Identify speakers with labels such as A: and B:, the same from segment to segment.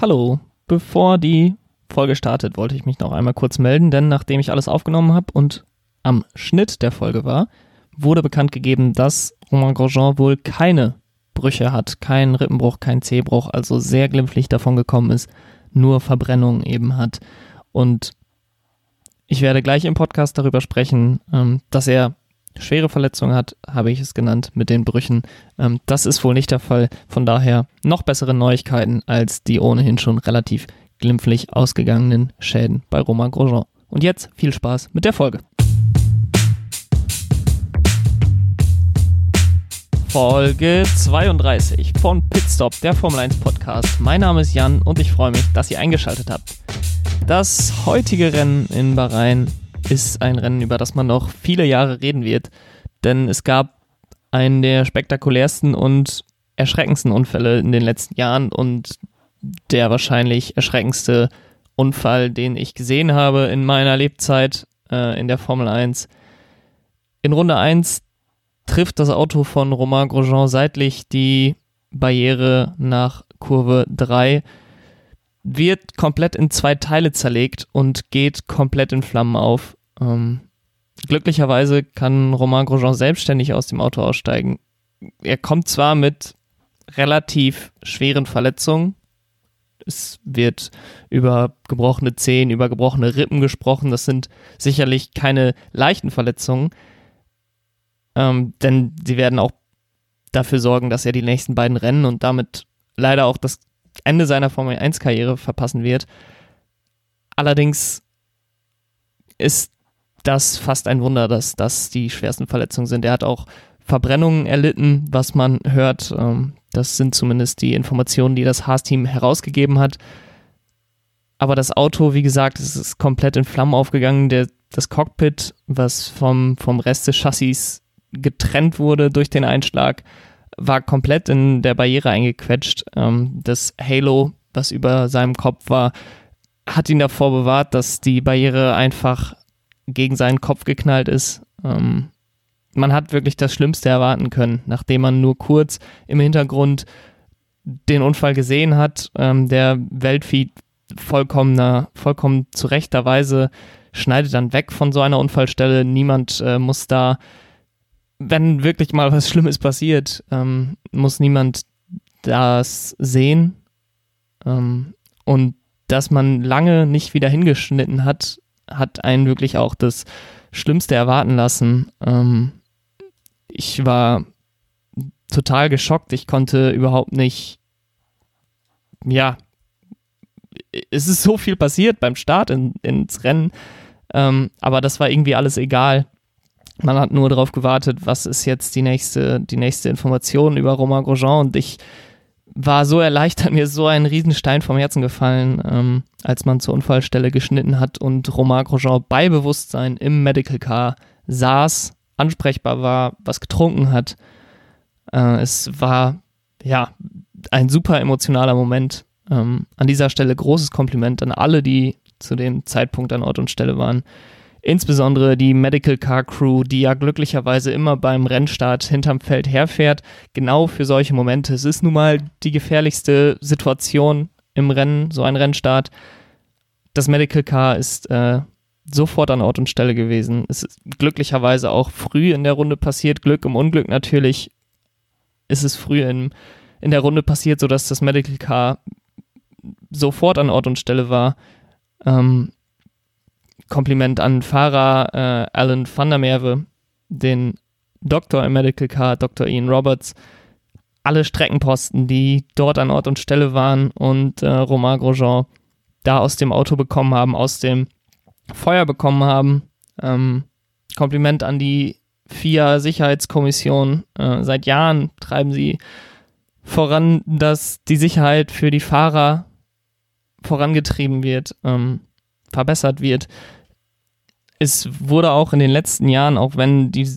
A: Hallo, bevor die Folge startet, wollte ich mich noch einmal kurz melden, denn nachdem ich alles aufgenommen habe und am Schnitt der Folge war, wurde bekannt gegeben, dass Romain Grosjean wohl keine Brüche hat, keinen Rippenbruch, keinen Zehbruch, also sehr glimpflich davon gekommen ist, nur Verbrennungen eben hat. Und ich werde gleich im Podcast darüber sprechen, ähm, dass er schwere Verletzungen hat, habe ich es genannt, mit den Brüchen. Ähm, das ist wohl nicht der Fall. Von daher noch bessere Neuigkeiten als die ohnehin schon relativ glimpflich ausgegangenen Schäden bei Romain Grosjean. Und jetzt viel Spaß mit der Folge. Folge 32 von Pitstop, der Formel 1 Podcast. Mein Name ist Jan und ich freue mich, dass ihr eingeschaltet habt. Das heutige Rennen in Bahrain ist ein Rennen, über das man noch viele Jahre reden wird, denn es gab einen der spektakulärsten und erschreckendsten Unfälle in den letzten Jahren und der wahrscheinlich erschreckendste Unfall, den ich gesehen habe in meiner Lebzeit äh, in der Formel 1. In Runde 1 trifft das Auto von Romain Grosjean seitlich die Barriere nach Kurve 3, wird komplett in zwei Teile zerlegt und geht komplett in Flammen auf. Ähm, glücklicherweise kann Romain Grosjean selbstständig aus dem Auto aussteigen. Er kommt zwar mit relativ schweren Verletzungen. Es wird über gebrochene Zehen, über gebrochene Rippen gesprochen. Das sind sicherlich keine leichten Verletzungen, ähm, denn sie werden auch dafür sorgen, dass er die nächsten beiden Rennen und damit leider auch das Ende seiner Formel 1-Karriere verpassen wird. Allerdings ist das fast ein Wunder, dass das die schwersten Verletzungen sind. Er hat auch Verbrennungen erlitten, was man hört. Ähm, das sind zumindest die Informationen, die das Haas-Team herausgegeben hat. Aber das Auto, wie gesagt, es ist komplett in Flammen aufgegangen. Der, das Cockpit, was vom, vom Rest des Chassis getrennt wurde durch den Einschlag, war komplett in der Barriere eingequetscht. Ähm, das Halo, was über seinem Kopf war, hat ihn davor bewahrt, dass die Barriere einfach gegen seinen Kopf geknallt ist. Ähm, man hat wirklich das Schlimmste erwarten können, nachdem man nur kurz im Hintergrund den Unfall gesehen hat. Ähm, der Weltfeed vollkommener, vollkommen zu rechter Weise schneidet dann weg von so einer Unfallstelle. Niemand äh, muss da wenn wirklich mal was Schlimmes passiert, ähm, muss niemand das sehen. Ähm, und dass man lange nicht wieder hingeschnitten hat, hat einen wirklich auch das Schlimmste erwarten lassen. Ähm, ich war total geschockt. Ich konnte überhaupt nicht, ja, es ist so viel passiert beim Start in, ins Rennen, ähm, aber das war irgendwie alles egal. Man hat nur darauf gewartet, was ist jetzt die nächste, die nächste Information über Romain Grosjean und ich war so erleichtert, mir so ein Riesenstein vom Herzen gefallen, ähm, als man zur Unfallstelle geschnitten hat und Romain Grosjean bei Bewusstsein im Medical Car saß, ansprechbar war, was getrunken hat. Äh, es war, ja, ein super emotionaler Moment. Ähm, an dieser Stelle großes Kompliment an alle, die zu dem Zeitpunkt an Ort und Stelle waren. Insbesondere die Medical Car Crew, die ja glücklicherweise immer beim Rennstart hinterm Feld herfährt, genau für solche Momente. Es ist nun mal die gefährlichste Situation im Rennen, so ein Rennstart. Das Medical Car ist äh, sofort an Ort und Stelle gewesen. Es ist glücklicherweise auch früh in der Runde passiert. Glück im Unglück natürlich ist es früh in, in der Runde passiert, sodass das Medical Car sofort an Ort und Stelle war. Ähm, Kompliment an Fahrer äh, Alan van der Merwe, den Doktor im Medical Car, Dr. Ian Roberts, alle Streckenposten, die dort an Ort und Stelle waren und äh, Romain Grosjean da aus dem Auto bekommen haben, aus dem Feuer bekommen haben. Ähm, Kompliment an die FIA Sicherheitskommission. Äh, seit Jahren treiben sie voran, dass die Sicherheit für die Fahrer vorangetrieben wird, ähm, verbessert wird es wurde auch in den letzten Jahren, auch wenn die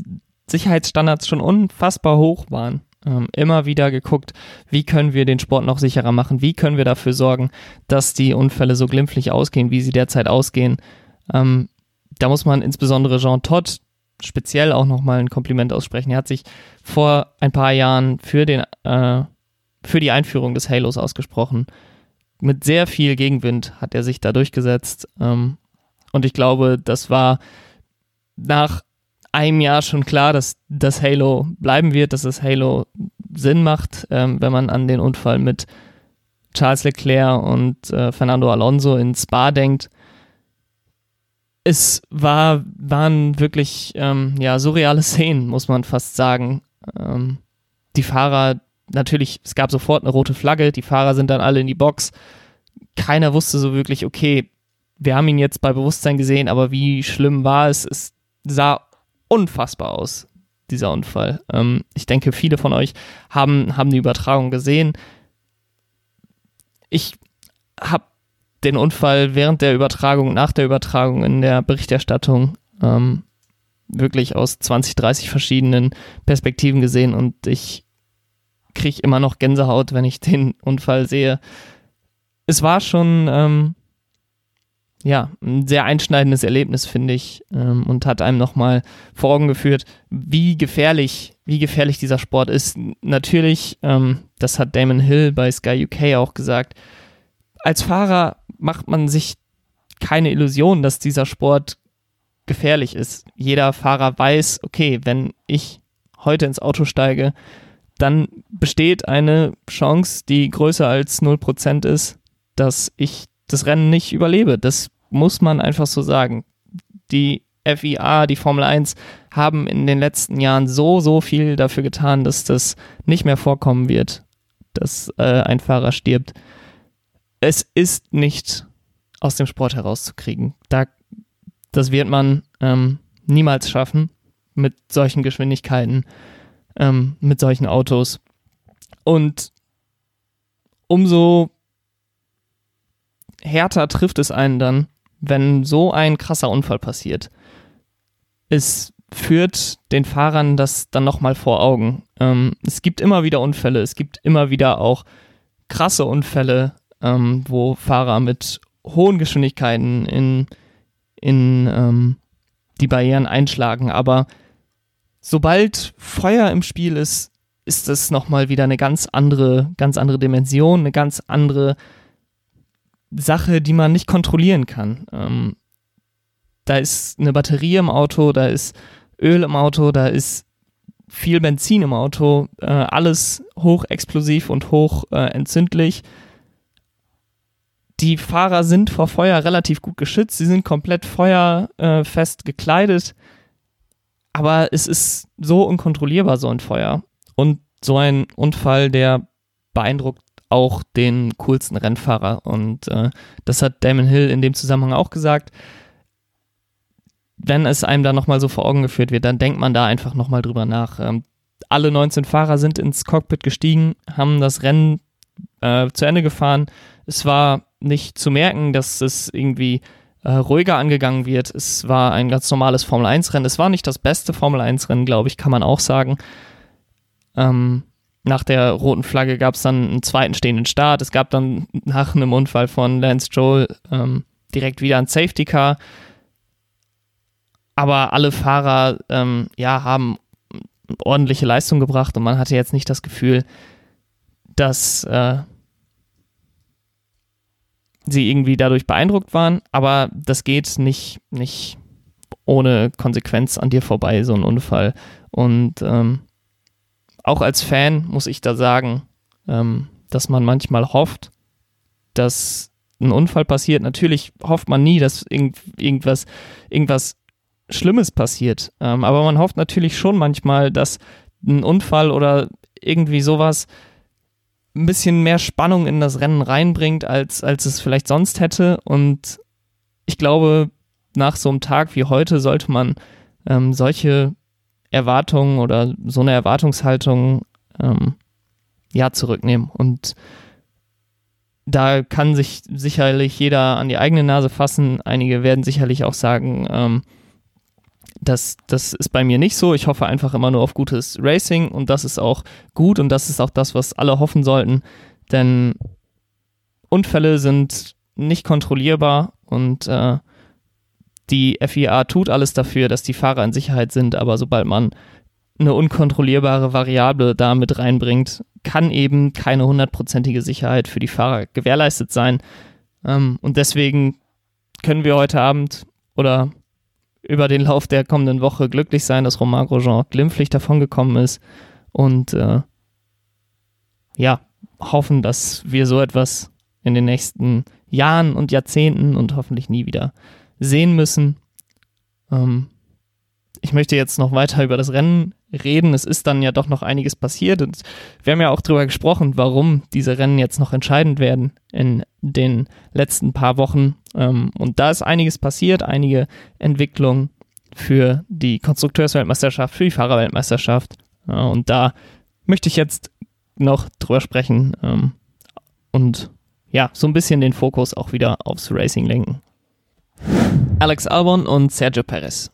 A: Sicherheitsstandards schon unfassbar hoch waren, ähm, immer wieder geguckt, wie können wir den Sport noch sicherer machen, wie können wir dafür sorgen, dass die Unfälle so glimpflich ausgehen, wie sie derzeit ausgehen. Ähm, da muss man insbesondere Jean Todt speziell auch nochmal ein Kompliment aussprechen. Er hat sich vor ein paar Jahren für, den, äh, für die Einführung des Halos ausgesprochen. mit sehr viel Gegenwind hat er sich da durchgesetzt. Ähm, und ich glaube, das war nach einem Jahr schon klar, dass das Halo bleiben wird, dass das Halo Sinn macht, ähm, wenn man an den Unfall mit Charles Leclerc und äh, Fernando Alonso in Spa denkt. Es war, waren wirklich ähm, ja, surreale Szenen, muss man fast sagen. Ähm, die Fahrer, natürlich, es gab sofort eine rote Flagge, die Fahrer sind dann alle in die Box. Keiner wusste so wirklich, okay, wir haben ihn jetzt bei Bewusstsein gesehen, aber wie schlimm war es? Es sah unfassbar aus, dieser Unfall. Ähm, ich denke, viele von euch haben, haben die Übertragung gesehen. Ich habe den Unfall während der Übertragung, nach der Übertragung in der Berichterstattung ähm, wirklich aus 20, 30 verschiedenen Perspektiven gesehen und ich kriege immer noch Gänsehaut, wenn ich den Unfall sehe. Es war schon ähm, ja, ein sehr einschneidendes Erlebnis, finde ich, ähm, und hat einem nochmal vor Augen geführt, wie gefährlich, wie gefährlich dieser Sport ist. Natürlich, ähm, das hat Damon Hill bei Sky UK auch gesagt, als Fahrer macht man sich keine Illusion, dass dieser Sport gefährlich ist. Jeder Fahrer weiß, okay, wenn ich heute ins Auto steige, dann besteht eine Chance, die größer als 0% ist, dass ich das Rennen nicht überlebe. Das muss man einfach so sagen. Die FIA, die Formel 1 haben in den letzten Jahren so, so viel dafür getan, dass das nicht mehr vorkommen wird, dass äh, ein Fahrer stirbt. Es ist nicht aus dem Sport herauszukriegen. Da, das wird man ähm, niemals schaffen mit solchen Geschwindigkeiten, ähm, mit solchen Autos. Und umso härter trifft es einen dann, wenn so ein krasser Unfall passiert. Es führt den Fahrern das dann nochmal vor Augen. Ähm, es gibt immer wieder Unfälle, es gibt immer wieder auch krasse Unfälle, ähm, wo Fahrer mit hohen Geschwindigkeiten in, in ähm, die Barrieren einschlagen. Aber sobald Feuer im Spiel ist, ist es nochmal wieder eine ganz andere, ganz andere Dimension, eine ganz andere Sache, die man nicht kontrollieren kann. Ähm, da ist eine Batterie im Auto, da ist Öl im Auto, da ist viel Benzin im Auto, äh, alles hochexplosiv und hoch äh, entzündlich. Die Fahrer sind vor Feuer relativ gut geschützt, sie sind komplett feuerfest äh, gekleidet, aber es ist so unkontrollierbar, so ein Feuer. Und so ein Unfall, der beeindruckt auch den coolsten Rennfahrer. Und äh, das hat Damon Hill in dem Zusammenhang auch gesagt. Wenn es einem da nochmal so vor Augen geführt wird, dann denkt man da einfach nochmal drüber nach. Ähm, alle 19 Fahrer sind ins Cockpit gestiegen, haben das Rennen äh, zu Ende gefahren. Es war nicht zu merken, dass es irgendwie äh, ruhiger angegangen wird. Es war ein ganz normales Formel-1-Rennen. Es war nicht das beste Formel-1-Rennen, glaube ich, kann man auch sagen. Ähm, nach der roten Flagge gab es dann einen zweiten stehenden Start. Es gab dann nach einem Unfall von Lance Joel ähm, direkt wieder ein Safety Car. Aber alle Fahrer ähm, ja, haben ordentliche Leistung gebracht und man hatte jetzt nicht das Gefühl, dass äh, sie irgendwie dadurch beeindruckt waren. Aber das geht nicht, nicht ohne Konsequenz an dir vorbei, so ein Unfall. Und ähm, auch als Fan muss ich da sagen, ähm, dass man manchmal hofft, dass ein Unfall passiert. Natürlich hofft man nie, dass irgend, irgendwas, irgendwas Schlimmes passiert. Ähm, aber man hofft natürlich schon manchmal, dass ein Unfall oder irgendwie sowas ein bisschen mehr Spannung in das Rennen reinbringt, als, als es vielleicht sonst hätte. Und ich glaube, nach so einem Tag wie heute sollte man ähm, solche Erwartungen oder so eine Erwartungshaltung ähm, ja zurücknehmen. Und da kann sich sicherlich jeder an die eigene Nase fassen. Einige werden sicherlich auch sagen, ähm, das, das ist bei mir nicht so. Ich hoffe einfach immer nur auf gutes Racing und das ist auch gut und das ist auch das, was alle hoffen sollten. Denn Unfälle sind nicht kontrollierbar und äh, die FIA tut alles dafür, dass die Fahrer in Sicherheit sind, aber sobald man eine unkontrollierbare Variable da mit reinbringt, kann eben keine hundertprozentige Sicherheit für die Fahrer gewährleistet sein. Ähm, und deswegen können wir heute Abend oder über den Lauf der kommenden Woche glücklich sein, dass Romain Grosjean glimpflich davongekommen ist und äh, ja, hoffen, dass wir so etwas in den nächsten Jahren und Jahrzehnten und hoffentlich nie wieder sehen müssen. Ähm, ich möchte jetzt noch weiter über das Rennen reden. Es ist dann ja doch noch einiges passiert und wir haben ja auch darüber gesprochen, warum diese Rennen jetzt noch entscheidend werden in den letzten paar Wochen. Ähm, und da ist einiges passiert, einige Entwicklungen für die Konstrukteursweltmeisterschaft, für die Fahrerweltmeisterschaft. Und da möchte ich jetzt noch drüber sprechen ähm, und ja, so ein bisschen den Fokus auch wieder aufs Racing lenken. Alex Albon und Sergio Perez.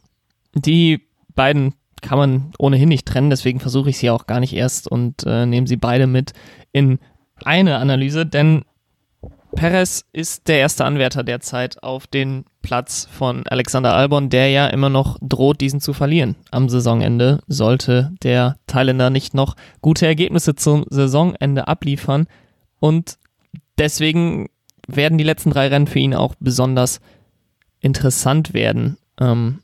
A: Die beiden kann man ohnehin nicht trennen, deswegen versuche ich sie auch gar nicht erst und äh, nehme sie beide mit in eine Analyse, denn Perez ist der erste Anwärter derzeit auf den Platz von Alexander Albon, der ja immer noch droht, diesen zu verlieren. Am Saisonende sollte der Thailänder nicht noch gute Ergebnisse zum Saisonende abliefern und deswegen werden die letzten drei Rennen für ihn auch besonders interessant werden. Ähm,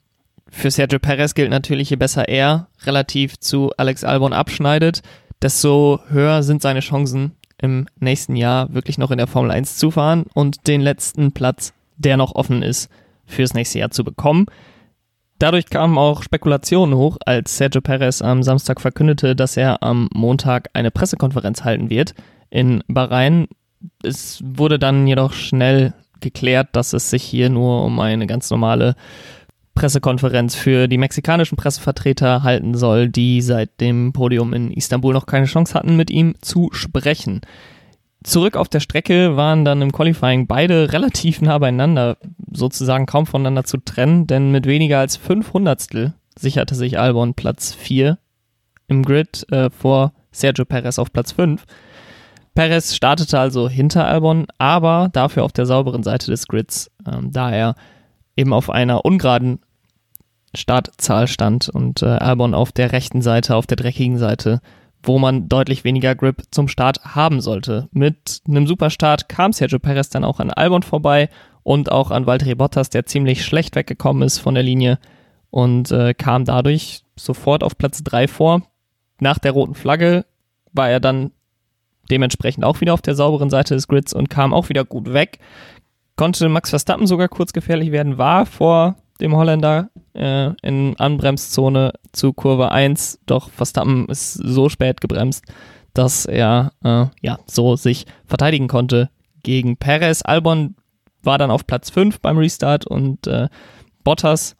A: für Sergio Perez gilt natürlich, je besser er relativ zu Alex Albon abschneidet, desto höher sind seine Chancen im nächsten Jahr wirklich noch in der Formel 1 zu fahren und den letzten Platz, der noch offen ist, fürs nächste Jahr zu bekommen. Dadurch kamen auch Spekulationen hoch, als Sergio Perez am Samstag verkündete, dass er am Montag eine Pressekonferenz halten wird in Bahrain. Es wurde dann jedoch schnell geklärt, dass es sich hier nur um eine ganz normale Pressekonferenz für die mexikanischen Pressevertreter halten soll, die seit dem Podium in Istanbul noch keine Chance hatten, mit ihm zu sprechen. Zurück auf der Strecke waren dann im Qualifying beide relativ nah beieinander, sozusagen kaum voneinander zu trennen, denn mit weniger als 500 sicherte sich Albon Platz 4 im Grid äh, vor Sergio Perez auf Platz 5. Perez startete also hinter Albon, aber dafür auf der sauberen Seite des Grids, ähm, da er eben auf einer ungeraden Startzahl stand und äh, Albon auf der rechten Seite, auf der dreckigen Seite, wo man deutlich weniger Grip zum Start haben sollte. Mit einem Superstart kam Sergio Perez dann auch an Albon vorbei und auch an Valtteri Bottas, der ziemlich schlecht weggekommen ist von der Linie und äh, kam dadurch sofort auf Platz 3 vor. Nach der roten Flagge war er dann dementsprechend auch wieder auf der sauberen Seite des Grids und kam auch wieder gut weg. Konnte Max Verstappen sogar kurz gefährlich werden, war vor dem Holländer äh, in Anbremszone zu Kurve 1, doch Verstappen ist so spät gebremst, dass er äh, ja so sich verteidigen konnte gegen Perez. Albon war dann auf Platz 5 beim Restart und äh, Bottas,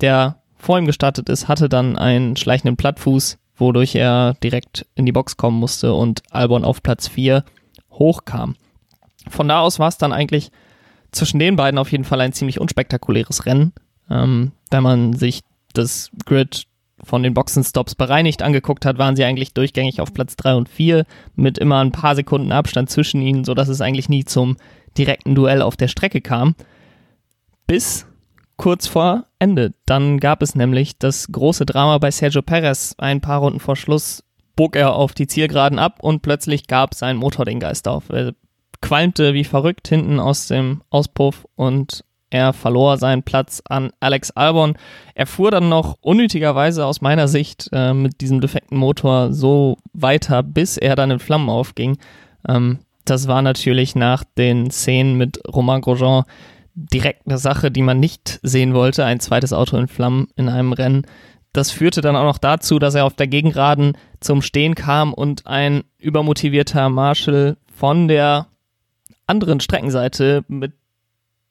A: der vor ihm gestartet ist, hatte dann einen schleichenden Plattfuß, wodurch er direkt in die Box kommen musste und Albon auf Platz 4 hochkam. Von da aus war es dann eigentlich zwischen den beiden auf jeden Fall ein ziemlich unspektakuläres Rennen. Ähm, wenn man sich das Grid von den Boxenstops bereinigt angeguckt hat, waren sie eigentlich durchgängig auf Platz 3 und 4 mit immer ein paar Sekunden Abstand zwischen ihnen, sodass es eigentlich nie zum direkten Duell auf der Strecke kam. Bis kurz vor Ende. Dann gab es nämlich das große Drama bei Sergio Perez. Ein paar Runden vor Schluss bog er auf die Zielgeraden ab und plötzlich gab sein Motor den Geist auf. Er qualmte wie verrückt hinten aus dem Auspuff und er verlor seinen Platz an Alex Albon. Er fuhr dann noch unnötigerweise aus meiner Sicht äh, mit diesem defekten Motor so weiter, bis er dann in Flammen aufging. Ähm, das war natürlich nach den Szenen mit Romain Grosjean direkt eine Sache, die man nicht sehen wollte. Ein zweites Auto in Flammen in einem Rennen. Das führte dann auch noch dazu, dass er auf der Gegengraden zum Stehen kam und ein übermotivierter Marshall von der anderen Streckenseite mit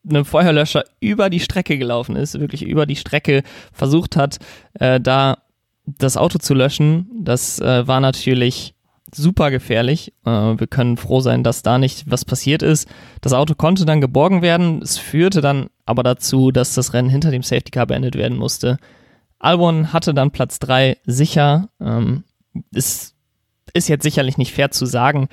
A: einem Feuerlöscher über die Strecke gelaufen ist, wirklich über die Strecke versucht hat, äh, da das Auto zu löschen. Das äh, war natürlich super gefährlich. Äh, wir können froh sein, dass da nicht was passiert ist. Das Auto konnte dann geborgen werden. Es führte dann aber dazu, dass das Rennen hinter dem Safety Car beendet werden musste. Albon hatte dann Platz 3 sicher. Ähm, ist, ist jetzt sicherlich nicht fair zu sagen,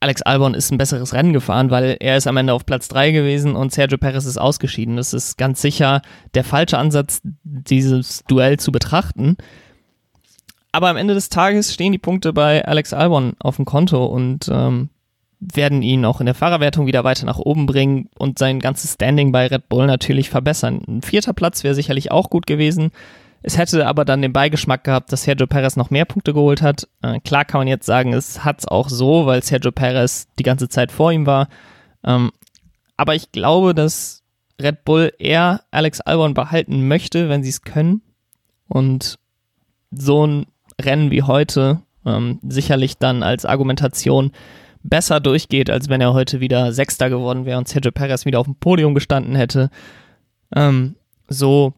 A: Alex Albon ist ein besseres Rennen gefahren, weil er ist am Ende auf Platz 3 gewesen und Sergio Perez ist ausgeschieden. Das ist ganz sicher der falsche Ansatz, dieses Duell zu betrachten. Aber am Ende des Tages stehen die Punkte bei Alex Albon auf dem Konto und ähm, werden ihn auch in der Fahrerwertung wieder weiter nach oben bringen und sein ganzes Standing bei Red Bull natürlich verbessern. Ein vierter Platz wäre sicherlich auch gut gewesen. Es hätte aber dann den Beigeschmack gehabt, dass Sergio Perez noch mehr Punkte geholt hat. Äh, klar kann man jetzt sagen, es hat es auch so, weil Sergio Perez die ganze Zeit vor ihm war. Ähm, aber ich glaube, dass Red Bull eher Alex Albon behalten möchte, wenn sie es können. Und so ein Rennen wie heute ähm, sicherlich dann als Argumentation besser durchgeht, als wenn er heute wieder Sechster geworden wäre und Sergio Perez wieder auf dem Podium gestanden hätte. Ähm, so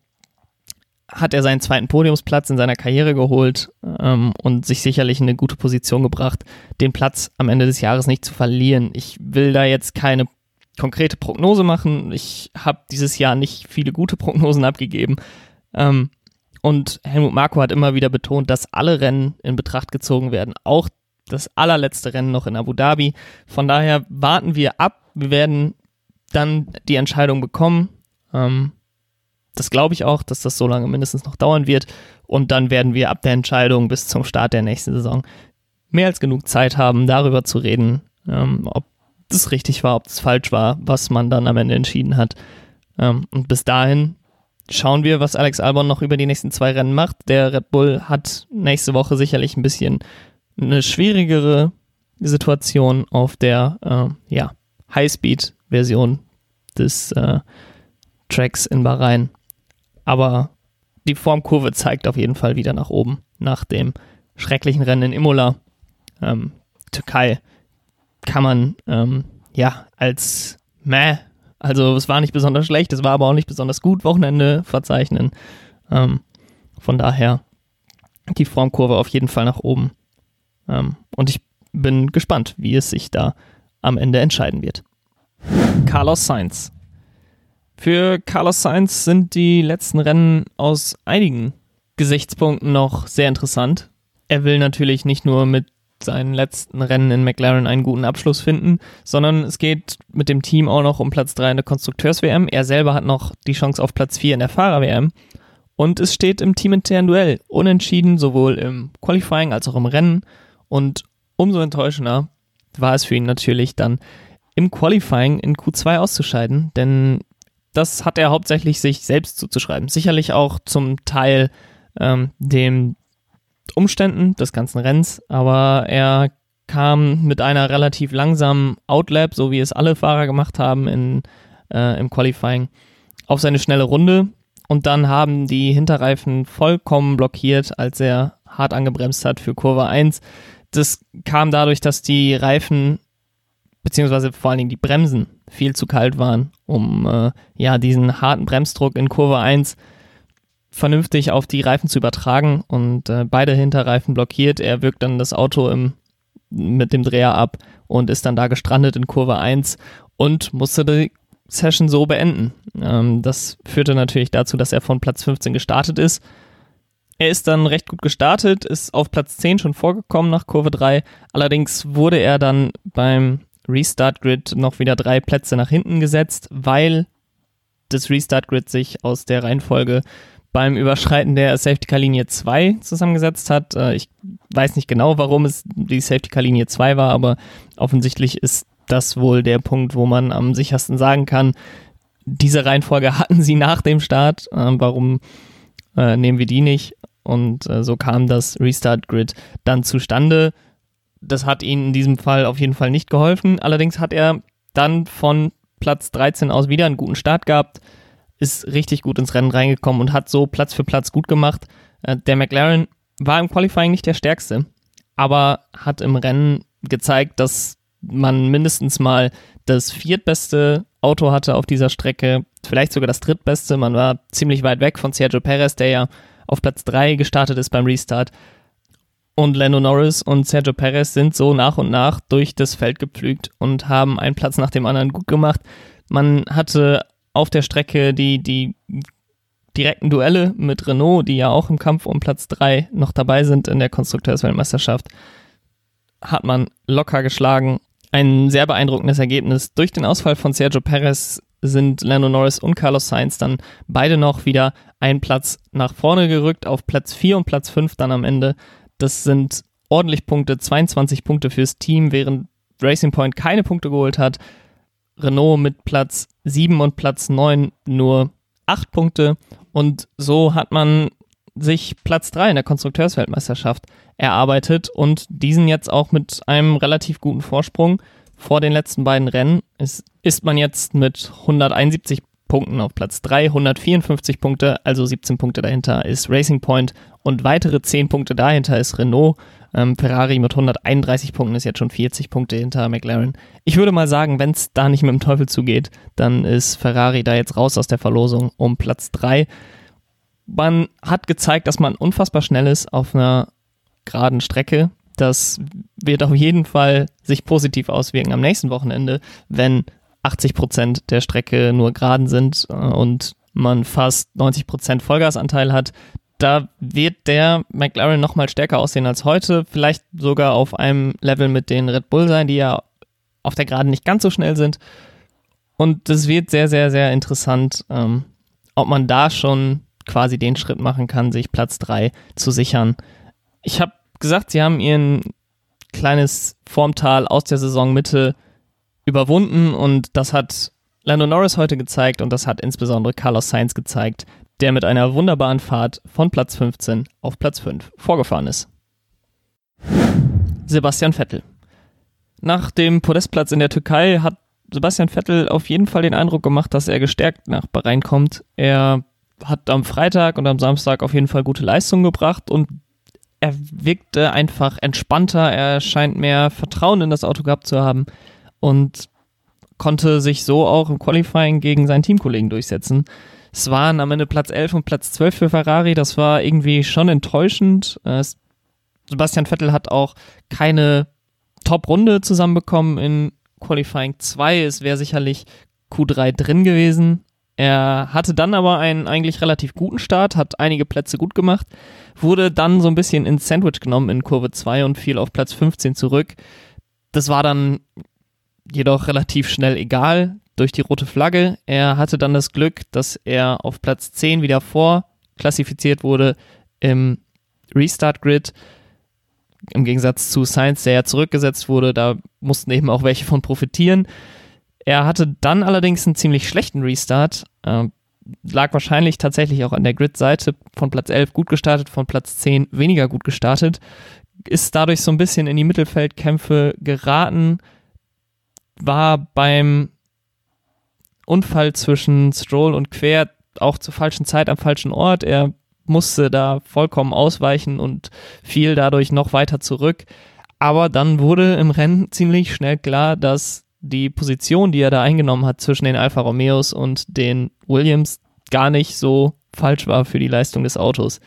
A: hat er seinen zweiten Podiumsplatz in seiner Karriere geholt ähm, und sich sicherlich in eine gute Position gebracht, den Platz am Ende des Jahres nicht zu verlieren. Ich will da jetzt keine konkrete Prognose machen. Ich habe dieses Jahr nicht viele gute Prognosen abgegeben. Ähm, und Helmut Marko hat immer wieder betont, dass alle Rennen in Betracht gezogen werden, auch das allerletzte Rennen noch in Abu Dhabi. Von daher warten wir ab. Wir werden dann die Entscheidung bekommen. Ähm, das glaube ich auch, dass das so lange mindestens noch dauern wird. Und dann werden wir ab der Entscheidung bis zum Start der nächsten Saison mehr als genug Zeit haben, darüber zu reden, ähm, ob das richtig war, ob das falsch war, was man dann am Ende entschieden hat. Ähm, und bis dahin schauen wir, was Alex Albon noch über die nächsten zwei Rennen macht. Der Red Bull hat nächste Woche sicherlich ein bisschen eine schwierigere Situation auf der äh, ja, Highspeed-Version des äh, Tracks in Bahrain. Aber die Formkurve zeigt auf jeden Fall wieder nach oben nach dem schrecklichen Rennen in Imola. Ähm, Türkei kann man ähm, ja als meh, also es war nicht besonders schlecht, es war aber auch nicht besonders gut Wochenende verzeichnen. Ähm, von daher die Formkurve auf jeden Fall nach oben. Ähm, und ich bin gespannt, wie es sich da am Ende entscheiden wird. Carlos Sainz. Für Carlos Sainz sind die letzten Rennen aus einigen Gesichtspunkten noch sehr interessant. Er will natürlich nicht nur mit seinen letzten Rennen in McLaren einen guten Abschluss finden, sondern es geht mit dem Team auch noch um Platz 3 in der Konstrukteurs-WM. Er selber hat noch die Chance auf Platz 4 in der Fahrer-WM. Und es steht im teaminternen Duell unentschieden, sowohl im Qualifying als auch im Rennen. Und umso enttäuschender war es für ihn natürlich dann im Qualifying in Q2 auszuscheiden, denn das hat er hauptsächlich sich selbst zuzuschreiben. Sicherlich auch zum Teil ähm, dem Umständen des ganzen Rennens, aber er kam mit einer relativ langsamen Outlap, so wie es alle Fahrer gemacht haben in, äh, im Qualifying, auf seine schnelle Runde und dann haben die Hinterreifen vollkommen blockiert, als er hart angebremst hat für Kurve 1. Das kam dadurch, dass die Reifen beziehungsweise vor allen Dingen die Bremsen viel zu kalt waren, um äh, ja diesen harten Bremsdruck in Kurve 1 vernünftig auf die Reifen zu übertragen und äh, beide Hinterreifen blockiert. Er wirkt dann das Auto im, mit dem Dreher ab und ist dann da gestrandet in Kurve 1 und musste die Session so beenden. Ähm, das führte natürlich dazu, dass er von Platz 15 gestartet ist. Er ist dann recht gut gestartet, ist auf Platz 10 schon vorgekommen nach Kurve 3. Allerdings wurde er dann beim Restart Grid noch wieder drei Plätze nach hinten gesetzt, weil das Restart Grid sich aus der Reihenfolge beim Überschreiten der Safety Car Linie 2 zusammengesetzt hat. Äh, ich weiß nicht genau, warum es die Safety Car Linie 2 war, aber offensichtlich ist das wohl der Punkt, wo man am sichersten sagen kann, diese Reihenfolge hatten sie nach dem Start. Äh, warum äh, nehmen wir die nicht? Und äh, so kam das Restart Grid dann zustande. Das hat ihnen in diesem Fall auf jeden Fall nicht geholfen. Allerdings hat er dann von Platz 13 aus wieder einen guten Start gehabt ist richtig gut ins Rennen reingekommen und hat so Platz für Platz gut gemacht. Äh, der McLaren war im Qualifying nicht der stärkste, aber hat im Rennen gezeigt, dass man mindestens mal das viertbeste Auto hatte auf dieser Strecke, vielleicht sogar das drittbeste. Man war ziemlich weit weg von Sergio Perez, der ja auf Platz 3 gestartet ist beim Restart. Und Lando Norris und Sergio Perez sind so nach und nach durch das Feld gepflügt und haben einen Platz nach dem anderen gut gemacht. Man hatte auf der Strecke die, die direkten Duelle mit Renault, die ja auch im Kampf um Platz 3 noch dabei sind in der Konstrukteursweltmeisterschaft, hat man locker geschlagen. Ein sehr beeindruckendes Ergebnis. Durch den Ausfall von Sergio Perez sind Lando Norris und Carlos Sainz dann beide noch wieder einen Platz nach vorne gerückt, auf Platz 4 und Platz 5 dann am Ende. Das sind ordentlich Punkte, 22 Punkte fürs Team, während Racing Point keine Punkte geholt hat. Renault mit Platz 7 und Platz 9 nur 8 Punkte. Und so hat man sich Platz 3 in der Konstrukteursweltmeisterschaft erarbeitet und diesen jetzt auch mit einem relativ guten Vorsprung vor den letzten beiden Rennen ist, ist man jetzt mit 171 Punkten auf Platz 3, 154 Punkte, also 17 Punkte dahinter ist Racing Point und weitere 10 Punkte dahinter ist Renault. Ähm, Ferrari mit 131 Punkten ist jetzt schon 40 Punkte hinter McLaren. Ich würde mal sagen, wenn es da nicht mit dem Teufel zugeht, dann ist Ferrari da jetzt raus aus der Verlosung um Platz 3. Man hat gezeigt, dass man unfassbar schnell ist auf einer geraden Strecke. Das wird auf jeden Fall sich positiv auswirken am nächsten Wochenende, wenn 80 Prozent der Strecke nur geraden sind äh, und man fast 90 Prozent Vollgasanteil hat. Da wird der McLaren nochmal stärker aussehen als heute, vielleicht sogar auf einem Level mit den Red Bull sein, die ja auf der Geraden nicht ganz so schnell sind. Und es wird sehr, sehr, sehr interessant, ähm, ob man da schon quasi den Schritt machen kann, sich Platz 3 zu sichern. Ich habe gesagt, sie haben ihren kleines Formtal aus der Saisonmitte überwunden und das hat Lando Norris heute gezeigt und das hat insbesondere Carlos Sainz gezeigt, der mit einer wunderbaren Fahrt von Platz 15 auf Platz 5 vorgefahren ist. Sebastian Vettel. Nach dem Podestplatz in der Türkei hat Sebastian Vettel auf jeden Fall den Eindruck gemacht, dass er gestärkt nach Bahrain kommt. Er hat am Freitag und am Samstag auf jeden Fall gute Leistungen gebracht und er wirkte einfach entspannter, er scheint mehr Vertrauen in das Auto gehabt zu haben und konnte sich so auch im Qualifying gegen seinen Teamkollegen durchsetzen. Es waren am Ende Platz 11 und Platz 12 für Ferrari, das war irgendwie schon enttäuschend. Äh, Sebastian Vettel hat auch keine Top-Runde zusammenbekommen in Qualifying 2. Es wäre sicherlich Q3 drin gewesen. Er hatte dann aber einen eigentlich relativ guten Start, hat einige Plätze gut gemacht, wurde dann so ein bisschen ins Sandwich genommen in Kurve 2 und fiel auf Platz 15 zurück. Das war dann jedoch relativ schnell egal durch die rote Flagge. Er hatte dann das Glück, dass er auf Platz 10 wieder vorklassifiziert wurde im Restart Grid. Im Gegensatz zu Science, der ja zurückgesetzt wurde, da mussten eben auch welche von profitieren. Er hatte dann allerdings einen ziemlich schlechten Restart. Äh, lag wahrscheinlich tatsächlich auch an der Grid-Seite. Von Platz 11 gut gestartet, von Platz 10 weniger gut gestartet. Ist dadurch so ein bisschen in die Mittelfeldkämpfe geraten. War beim Unfall zwischen Stroll und Quer auch zur falschen Zeit am falschen Ort. Er musste da vollkommen ausweichen und fiel dadurch noch weiter zurück. Aber dann wurde im Rennen ziemlich schnell klar, dass die Position, die er da eingenommen hat zwischen den Alfa Romeos und den Williams, gar nicht so falsch war für die Leistung des Autos.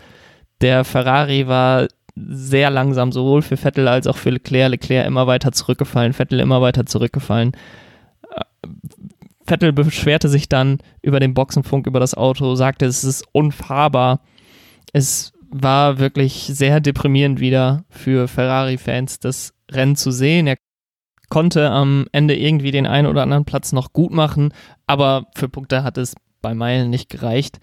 A: Der Ferrari war sehr langsam, sowohl für Vettel als auch für Leclerc. Leclerc immer weiter zurückgefallen, Vettel immer weiter zurückgefallen. Äh, Vettel beschwerte sich dann über den Boxenfunk über das Auto, sagte, es ist unfahrbar. Es war wirklich sehr deprimierend wieder für Ferrari-Fans, das Rennen zu sehen. Er konnte am Ende irgendwie den einen oder anderen Platz noch gut machen, aber für Punkte hat es bei Meilen nicht gereicht.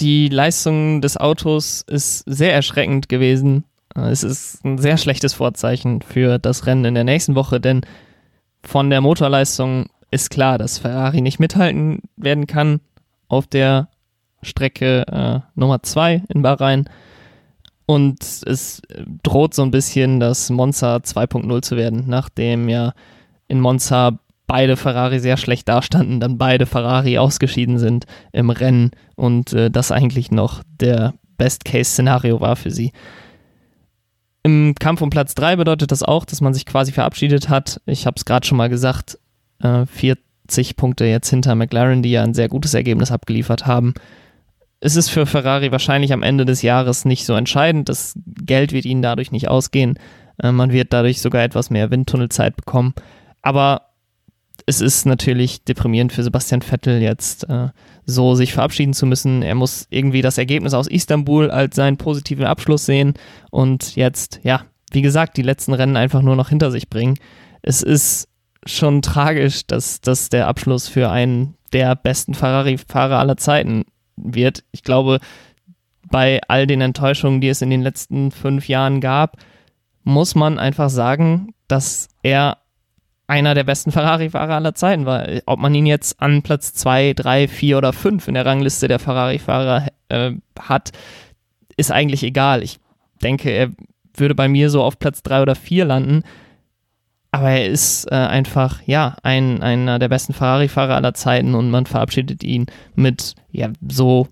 A: Die Leistung des Autos ist sehr erschreckend gewesen. Es ist ein sehr schlechtes Vorzeichen für das Rennen in der nächsten Woche, denn von der Motorleistung ist klar, dass Ferrari nicht mithalten werden kann auf der Strecke äh, Nummer 2 in Bahrain. Und es droht so ein bisschen das Monza 2.0 zu werden, nachdem ja in Monza beide Ferrari sehr schlecht dastanden, dann beide Ferrari ausgeschieden sind im Rennen und äh, das eigentlich noch der Best-Case-Szenario war für sie. Im Kampf um Platz 3 bedeutet das auch, dass man sich quasi verabschiedet hat. Ich habe es gerade schon mal gesagt, äh, 40 Punkte jetzt hinter McLaren, die ja ein sehr gutes Ergebnis abgeliefert haben es ist für Ferrari wahrscheinlich am Ende des Jahres nicht so entscheidend. Das Geld wird ihnen dadurch nicht ausgehen. Äh, man wird dadurch sogar etwas mehr Windtunnelzeit bekommen. Aber es ist natürlich deprimierend für Sebastian Vettel jetzt äh, so sich verabschieden zu müssen. Er muss irgendwie das Ergebnis aus Istanbul als seinen positiven Abschluss sehen und jetzt, ja, wie gesagt, die letzten Rennen einfach nur noch hinter sich bringen. Es ist schon tragisch, dass das der Abschluss für einen der besten Ferrari-Fahrer aller Zeiten wird. Ich glaube, bei all den Enttäuschungen, die es in den letzten fünf Jahren gab, muss man einfach sagen, dass er einer der besten Ferrari-Fahrer aller Zeiten war. Ob man ihn jetzt an Platz 2, 3, 4 oder 5 in der Rangliste der Ferrari-Fahrer äh, hat, ist eigentlich egal. Ich denke, er würde bei mir so auf Platz 3 oder 4 landen. Aber er ist äh, einfach, ja, ein, einer der besten Ferrari-Fahrer aller Zeiten und man verabschiedet ihn mit, ja, so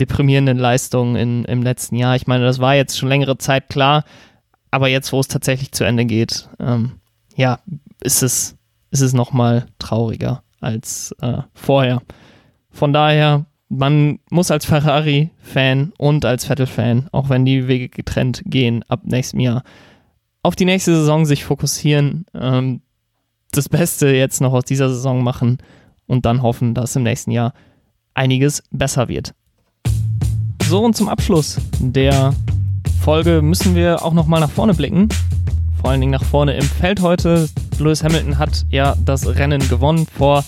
A: deprimierenden Leistungen in, im letzten Jahr. Ich meine, das war jetzt schon längere Zeit klar, aber jetzt, wo es tatsächlich zu Ende geht, ähm, ja, ist es, ist es nochmal trauriger als äh, vorher. Von daher, man muss als Ferrari-Fan und als Vettel-Fan, auch wenn die Wege getrennt gehen ab nächstem Jahr, auf die nächste Saison sich fokussieren, ähm, das Beste jetzt noch aus dieser Saison machen und dann hoffen, dass im nächsten Jahr einiges besser wird. So und zum Abschluss der Folge müssen wir auch nochmal nach vorne blicken vor allen Dingen nach vorne im Feld heute. Lewis Hamilton hat ja das Rennen gewonnen vor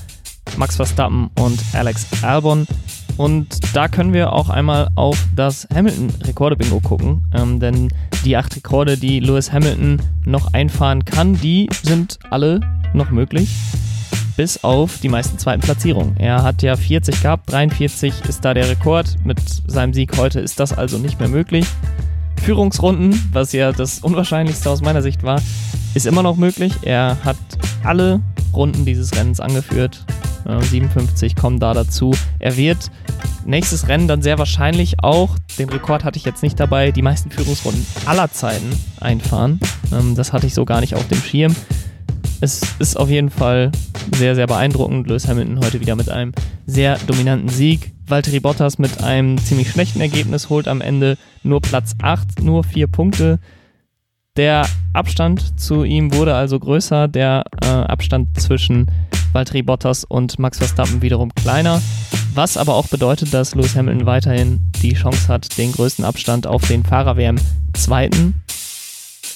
A: Max Verstappen und Alex Albon. Und da können wir auch einmal auf das Hamilton-Rekorde-Bingo gucken. Ähm, denn die acht Rekorde, die Lewis Hamilton noch einfahren kann, die sind alle noch möglich. Bis auf die meisten zweiten Platzierungen. Er hat ja 40 gehabt, 43 ist da der Rekord. Mit seinem Sieg heute ist das also nicht mehr möglich. Führungsrunden, was ja das Unwahrscheinlichste aus meiner Sicht war, ist immer noch möglich. Er hat alle Runden dieses Rennens angeführt. 57 kommen da dazu. Er wird nächstes Rennen dann sehr wahrscheinlich auch, den Rekord hatte ich jetzt nicht dabei, die meisten Führungsrunden aller Zeiten einfahren. Ähm, das hatte ich so gar nicht auf dem Schirm. Es ist auf jeden Fall sehr, sehr beeindruckend. Lewis Hamilton heute wieder mit einem sehr dominanten Sieg. Valtteri Bottas mit einem ziemlich schlechten Ergebnis holt am Ende nur Platz 8, nur 4 Punkte. Der Abstand zu ihm wurde also größer, der äh, Abstand zwischen Valtteri Bottas und Max Verstappen wiederum kleiner, was aber auch bedeutet, dass Lewis Hamilton weiterhin die Chance hat, den größten Abstand auf den Fahrer-WM zweiten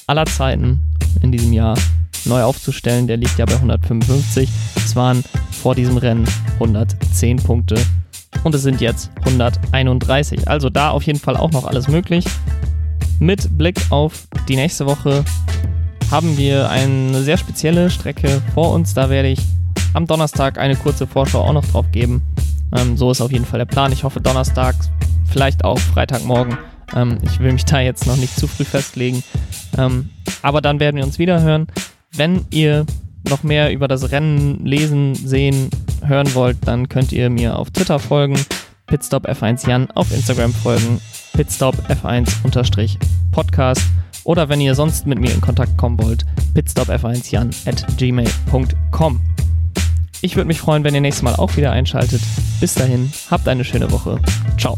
A: aller Zeiten in diesem Jahr neu aufzustellen. Der liegt ja bei 155. Es waren vor diesem Rennen 110 Punkte und es sind jetzt 131. Also da auf jeden Fall auch noch alles möglich. Mit Blick auf die nächste Woche haben wir eine sehr spezielle Strecke vor uns. Da werde ich am Donnerstag eine kurze Vorschau auch noch drauf geben. Ähm, so ist auf jeden Fall der Plan. Ich hoffe Donnerstag, vielleicht auch Freitagmorgen. Ähm, ich will mich da jetzt noch nicht zu früh festlegen. Ähm, aber dann werden wir uns wieder hören. Wenn ihr noch mehr über das Rennen lesen, sehen, hören wollt, dann könnt ihr mir auf Twitter folgen, Pitstop F1 Jan, auf Instagram folgen, Pitstop F1 Podcast oder wenn ihr sonst mit mir in Kontakt kommen wollt, pitstopf1 Jan at gmail.com. Ich würde mich freuen, wenn ihr nächstes Mal auch wieder einschaltet. Bis dahin, habt eine schöne Woche. Ciao.